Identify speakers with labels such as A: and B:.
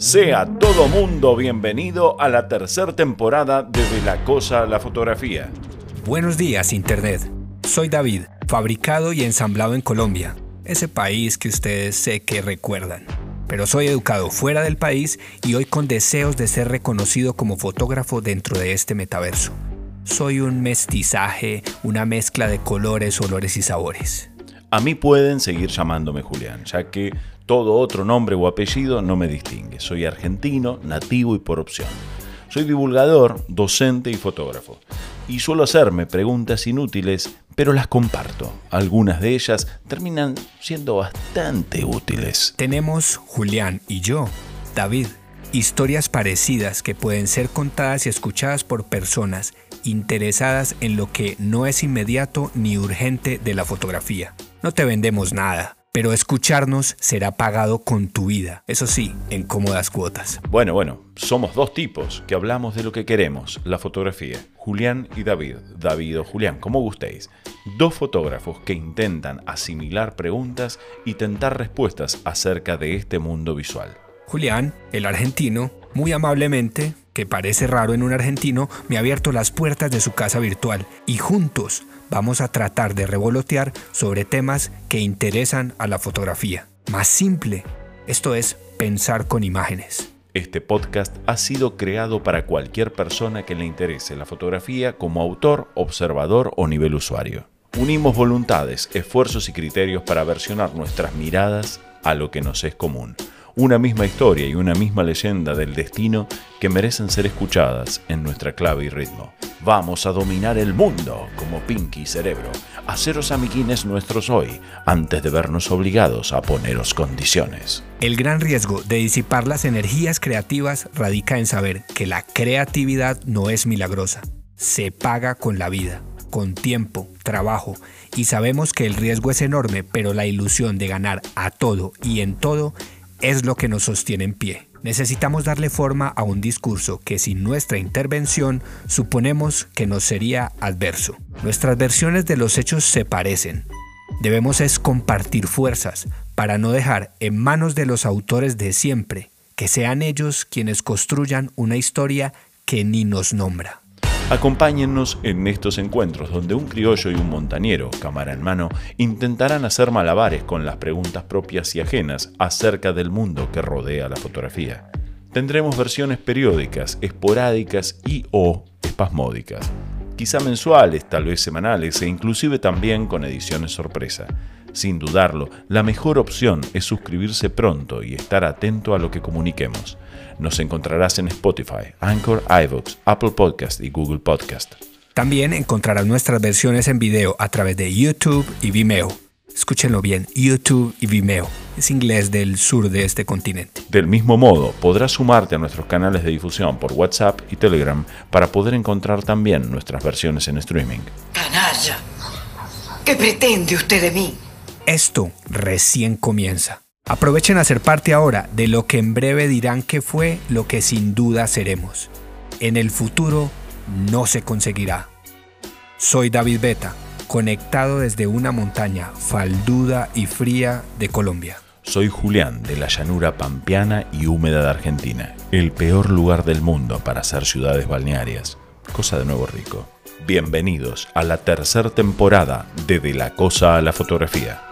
A: Sea todo mundo bienvenido a la tercera temporada de De la Cosa a la Fotografía.
B: Buenos días, Internet. Soy David, fabricado y ensamblado en Colombia, ese país que ustedes sé que recuerdan. Pero soy educado fuera del país y hoy con deseos de ser reconocido como fotógrafo dentro de este metaverso. Soy un mestizaje, una mezcla de colores, olores y sabores.
A: A mí pueden seguir llamándome Julián, ya que todo otro nombre o apellido no me distingue. Soy argentino, nativo y por opción. Soy divulgador, docente y fotógrafo. Y suelo hacerme preguntas inútiles, pero las comparto. Algunas de ellas terminan siendo bastante útiles.
B: Tenemos Julián y yo, David, historias parecidas que pueden ser contadas y escuchadas por personas interesadas en lo que no es inmediato ni urgente de la fotografía. No te vendemos nada pero escucharnos será pagado con tu vida, eso sí, en cómodas cuotas.
A: Bueno, bueno, somos dos tipos que hablamos de lo que queremos, la fotografía. Julián y David, David o Julián, como gustéis. Dos fotógrafos que intentan asimilar preguntas y tentar respuestas acerca de este mundo visual.
B: Julián, el argentino, muy amablemente, que parece raro en un argentino, me ha abierto las puertas de su casa virtual y juntos vamos a tratar de revolotear sobre temas que interesan a la fotografía. Más simple, esto es pensar con imágenes.
A: Este podcast ha sido creado para cualquier persona que le interese la fotografía como autor, observador o nivel usuario. Unimos voluntades, esfuerzos y criterios para versionar nuestras miradas a lo que nos es común una misma historia y una misma leyenda del destino que merecen ser escuchadas en nuestra clave y ritmo. Vamos a dominar el mundo como Pinky Cerebro, haceros amiguines nuestros hoy, antes de vernos obligados a poneros condiciones.
B: El gran riesgo de disipar las energías creativas radica en saber que la creatividad no es milagrosa, se paga con la vida con tiempo, trabajo, y sabemos que el riesgo es enorme, pero la ilusión de ganar a todo y en todo es lo que nos sostiene en pie. Necesitamos darle forma a un discurso que sin nuestra intervención suponemos que nos sería adverso. Nuestras versiones de los hechos se parecen. Debemos es compartir fuerzas para no dejar en manos de los autores de siempre que sean ellos quienes construyan una historia que ni nos nombra.
A: Acompáñennos en estos encuentros donde un criollo y un montañero, cámara en mano, intentarán hacer malabares con las preguntas propias y ajenas acerca del mundo que rodea la fotografía. Tendremos versiones periódicas, esporádicas y o espasmódicas, quizá mensuales, tal vez semanales e inclusive también con ediciones sorpresa. Sin dudarlo, la mejor opción es suscribirse pronto y estar atento a lo que comuniquemos. Nos encontrarás en Spotify, Anchor, iVoox, Apple Podcast y Google Podcast.
B: También encontrarás nuestras versiones en video a través de YouTube y Vimeo. Escúchenlo bien, YouTube y Vimeo. Es inglés del sur de este continente.
A: Del mismo modo, podrás sumarte a nuestros canales de difusión por WhatsApp y Telegram para poder encontrar también nuestras versiones en streaming.
C: Canalla, ¿qué pretende usted de mí?
B: Esto recién comienza. Aprovechen a ser parte ahora de lo que en breve dirán que fue lo que sin duda seremos. En el futuro no se conseguirá. Soy David Beta, conectado desde una montaña falduda y fría de Colombia.
A: Soy Julián de la llanura pampeana y húmeda de Argentina, el peor lugar del mundo para hacer ciudades balnearias. Cosa de nuevo rico. Bienvenidos a la tercera temporada de De la Cosa a la Fotografía.